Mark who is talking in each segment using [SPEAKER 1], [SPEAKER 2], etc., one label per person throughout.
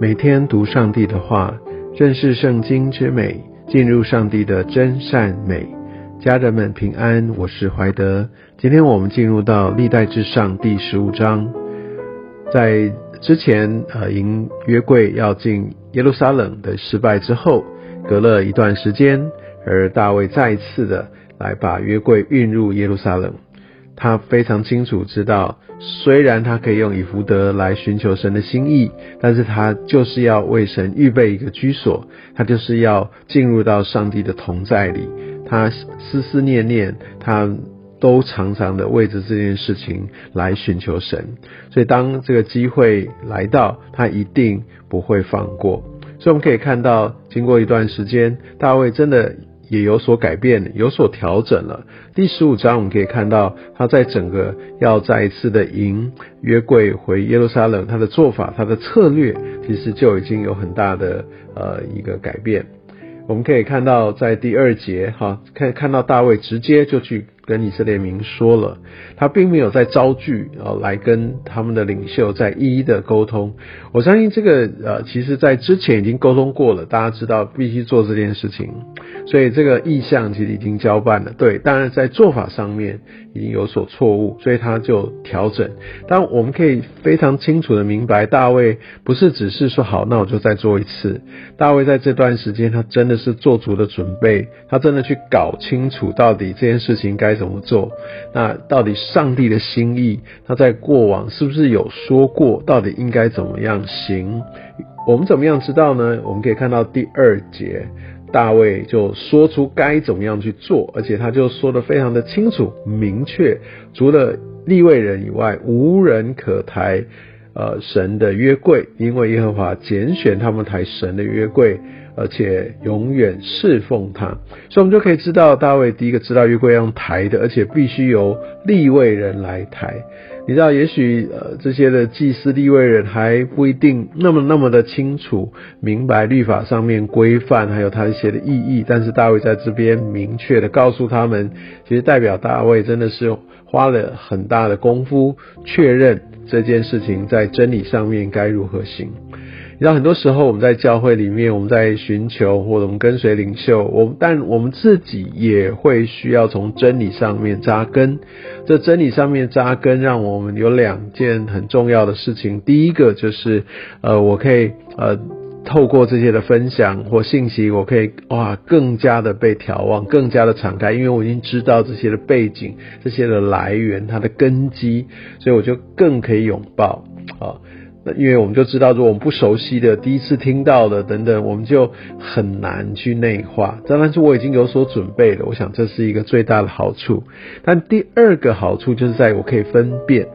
[SPEAKER 1] 每天读上帝的话，认识圣经之美，进入上帝的真善美。家人们平安，我是怀德。今天我们进入到历代至上第十五章。在之前，呃，迎约柜要进耶路撒冷的失败之后，隔了一段时间，而大卫再次的来把约柜运入耶路撒冷。他非常清楚知道，虽然他可以用以福德来寻求神的心意，但是他就是要为神预备一个居所，他就是要进入到上帝的同在里。他思思念念，他都常常的为着这件事情来寻求神。所以当这个机会来到，他一定不会放过。所以我们可以看到，经过一段时间，大卫真的。也有所改变，有所调整了。第十五章我们可以看到，他在整个要再一次的迎约柜回耶路撒冷，他的做法，他的策略，其实就已经有很大的呃一个改变。我们可以看到，在第二节哈，看看到大卫直接就去。跟以色列民说了，他并没有在招聚啊，来跟他们的领袖在一一的沟通。我相信这个呃，其实在之前已经沟通过了，大家知道必须做这件事情，所以这个意向其实已经交办了。对，当然在做法上面已经有所错误，所以他就调整。但我们可以非常清楚的明白，大卫不是只是说好，那我就再做一次。大卫在这段时间，他真的是做足了准备，他真的去搞清楚到底这件事情该。怎么做？那到底上帝的心意，他在过往是不是有说过？到底应该怎么样行？我们怎么样知道呢？我们可以看到第二节，大卫就说出该怎么样去做，而且他就说的非常的清楚明确，除了立位人以外，无人可抬呃神的约柜，因为耶和华拣选他们抬神的约柜。而且永远侍奉他，所以我们就可以知道，大卫第一个知道约柜要抬的，而且必须由立位人来抬。你知道，也许呃这些的祭司立位人还不一定那么那么的清楚明白律法上面规范，还有他一些的意义。但是大卫在这边明确的告诉他们，其实代表大卫真的是花了很大的功夫确认这件事情在真理上面该如何行。你知道很多时候我们在教会里面，我们在寻求或者我们跟随领袖，我但我们自己也会需要从真理上面扎根。这真理上面扎根，让我们有两件很重要的事情。第一个就是，呃，我可以呃透过这些的分享或信息，我可以哇更加的被眺望，更加的敞开，因为我已经知道这些的背景、这些的来源、它的根基，所以我就更可以拥抱啊。那因为我们就知道，如果我们不熟悉的、第一次听到的等等，我们就很难去内化。当然是我已经有所准备了，我想这是一个最大的好处。但第二个好处就是在我可以分辨，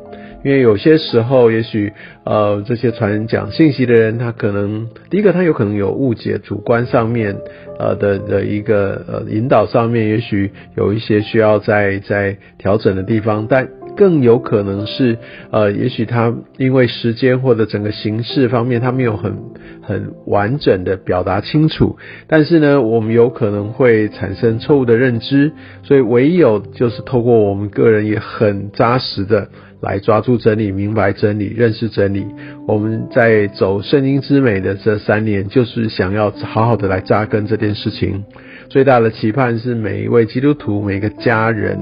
[SPEAKER 1] 因为有些时候，也许呃这些传讲信息的人，他可能第一个他有可能有误解，主观上面呃的的一个呃引导上面，也许有一些需要在在调整的地方，但。更有可能是，呃，也许他因为时间或者整个形式方面，他没有很很完整的表达清楚。但是呢，我们有可能会产生错误的认知，所以唯有就是透过我们个人也很扎实的来抓住真理、明白真理、认识真理。我们在走圣经之美的这三年，就是想要好好的来扎根这件事情。最大的期盼是每一位基督徒、每个家人。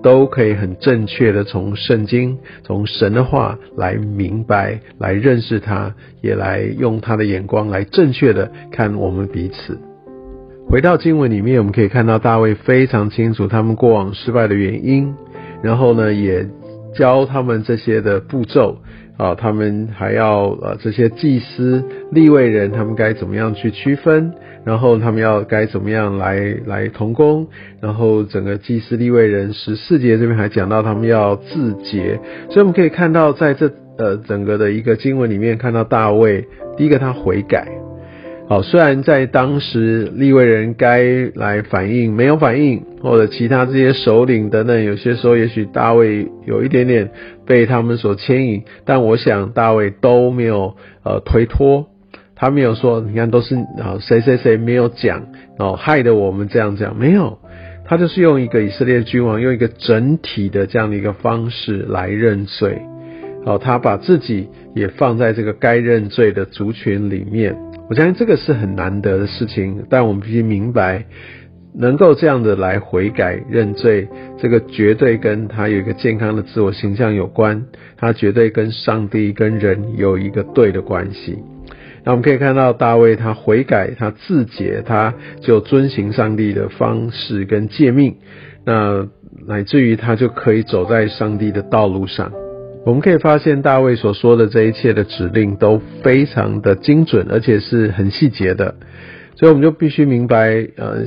[SPEAKER 1] 都可以很正确的从圣经、从神的话来明白、来认识他，也来用他的眼光来正确的看我们彼此。回到经文里面，我们可以看到大卫非常清楚他们过往失败的原因，然后呢，也教他们这些的步骤。啊，他们还要呃这些祭司立位人，他们该怎么样去区分？然后他们要该怎么样来来同工？然后整个祭司立位人十四节这边还讲到他们要自洁，所以我们可以看到在这呃整个的一个经文里面看到大卫，第一个他悔改。好，虽然在当时立位人该来反应没有反应，或者其他这些首领等等，有些时候也许大卫有一点点被他们所牵引，但我想大卫都没有呃推脱，他没有说你看都是啊谁谁谁没有讲哦害得我们这样这样没有，他就是用一个以色列君王用一个整体的这样的一个方式来认罪。哦，他把自己也放在这个该认罪的族群里面。我相信这个是很难得的事情，但我们必须明白，能够这样的来悔改认罪，这个绝对跟他有一个健康的自我形象有关，他绝对跟上帝跟人有一个对的关系。那我们可以看到大卫他悔改，他自洁，他就遵行上帝的方式跟诫命，那乃至于他就可以走在上帝的道路上。我们可以发现，大卫所说的这一切的指令都非常的精准，而且是很细节的，所以我们就必须明白，呃，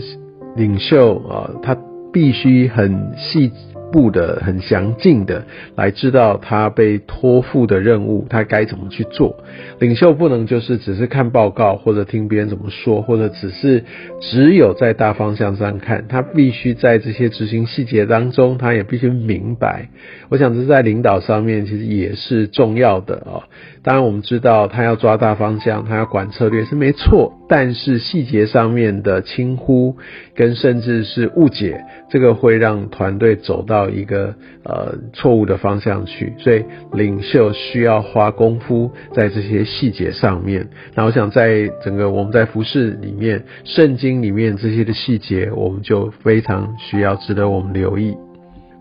[SPEAKER 1] 领袖啊，他必须很细。步的很详尽的来知道他被托付的任务，他该怎么去做。领袖不能就是只是看报告或者听别人怎么说，或者只是只有在大方向上看，他必须在这些执行细节当中，他也必须明白。我想这在领导上面其实也是重要的啊。当然我们知道他要抓大方向，他要管策略是没错，但是细节上面的轻忽跟甚至是误解，这个会让团队走到。一个呃错误的方向去，所以领袖需要花功夫在这些细节上面。那我想在整个我们在服饰里面、圣经里面这些的细节，我们就非常需要值得我们留意。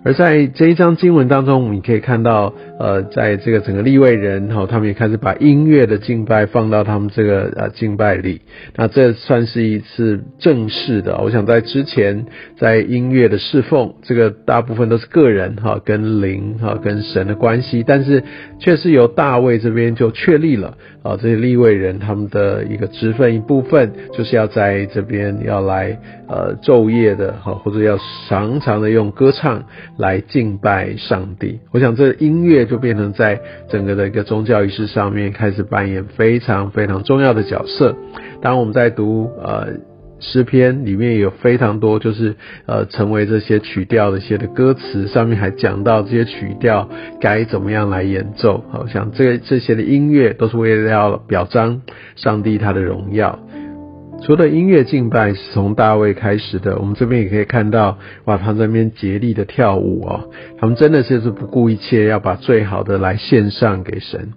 [SPEAKER 1] 而在这一章经文当中，你可以看到，呃，在这个整个立位人哈，他们也开始把音乐的敬拜放到他们这个呃敬拜里。那这算是一次正式的。我想在之前，在音乐的侍奉，这个大部分都是个人哈跟灵哈跟神的关系，但是却是由大卫这边就确立了啊，这些立位人他们的一个职分一部分，就是要在这边要来呃昼夜的哈，或者要常常的用歌唱。来敬拜上帝，我想这音乐就变成在整个的一个宗教仪式上面开始扮演非常非常重要的角色。当我们在读呃诗篇里面有非常多，就是呃成为这些曲调的一些的歌词，上面还讲到这些曲调该怎么样来演奏。好像这这些的音乐都是为了要表彰上帝他的荣耀。除了音乐敬拜是从大卫开始的，我们这边也可以看到，哇，他这边竭力的跳舞哦，他们真的就是不顾一切要把最好的来献上给神。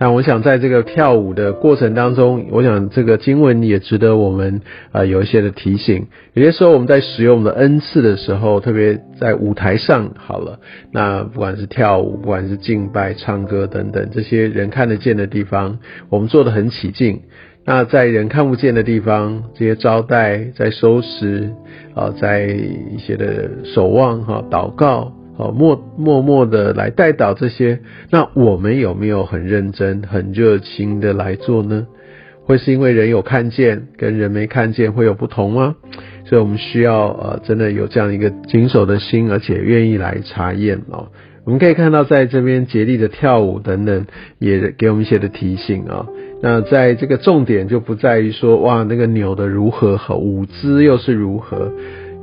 [SPEAKER 1] 但我想在这个跳舞的过程当中，我想这个经文也值得我们呃有一些的提醒。有些时候我们在使用我们的恩赐的时候，特别在舞台上好了，那不管是跳舞，不管是敬拜、唱歌等等这些人看得见的地方，我们做的很起劲。那在人看不见的地方，这些招待在收拾啊，在一些的守望哈、祷告啊，默默默的来带导这些。那我们有没有很认真、很热情的来做呢？会是因为人有看见，跟人没看见会有不同吗？所以我们需要呃，真的有这样一个谨守的心，而且愿意来查验哦。我们可以看到，在这边竭力的跳舞等等，也给我们一些的提醒啊。那在这个重点就不在于说哇那个扭的如何和舞姿又是如何。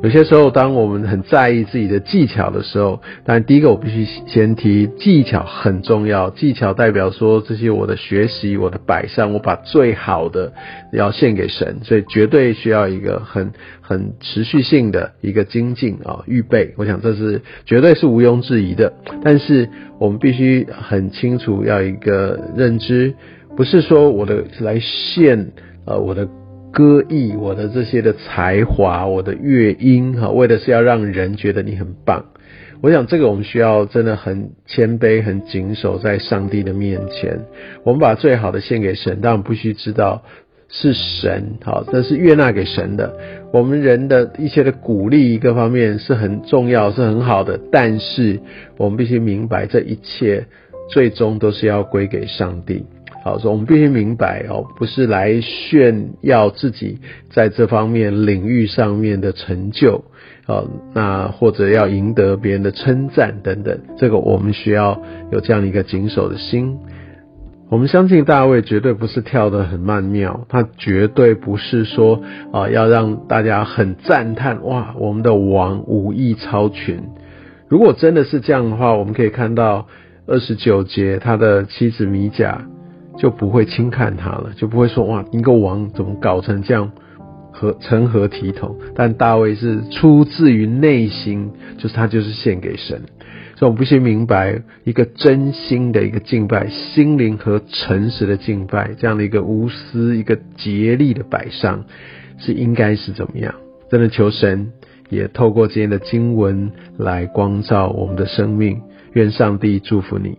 [SPEAKER 1] 有些时候，当我们很在意自己的技巧的时候，当然第一个我必须先提技巧很重要。技巧代表说这些我的学习、我的摆上，我把最好的要献给神，所以绝对需要一个很很持续性的一个精进啊预备。我想这是绝对是毋庸置疑的。但是我们必须很清楚要一个认知。不是说我的来献呃我的歌艺，我的这些的才华，我的乐音哈，为的是要让人觉得你很棒。我想这个我们需要真的很谦卑、很谨守在上帝的面前。我们把最好的献给神，但我们必须知道是神好，这是悦纳给神的。我们人的一些的鼓励各方面是很重要，是很好的，但是我们必须明白，这一切最终都是要归给上帝。好，说我们必须明白哦，不是来炫耀自己在这方面领域上面的成就，哦，那或者要赢得别人的称赞等等，这个我们需要有这样一个谨守的心。我们相信大卫绝对不是跳得很曼妙，他绝对不是说啊要让大家很赞叹哇，我们的王武艺超群。如果真的是这样的话，我们可以看到二十九节他的妻子米甲。就不会轻看他了，就不会说哇，一个王怎么搞成这样，和成何体统？但大卫是出自于内心，就是他就是献给神，所以我们必须明白，一个真心的一个敬拜，心灵和诚实的敬拜，这样的一个无私、一个竭力的摆上，是应该是怎么样？真的求神也透过今天的经文来光照我们的生命。愿上帝祝福你。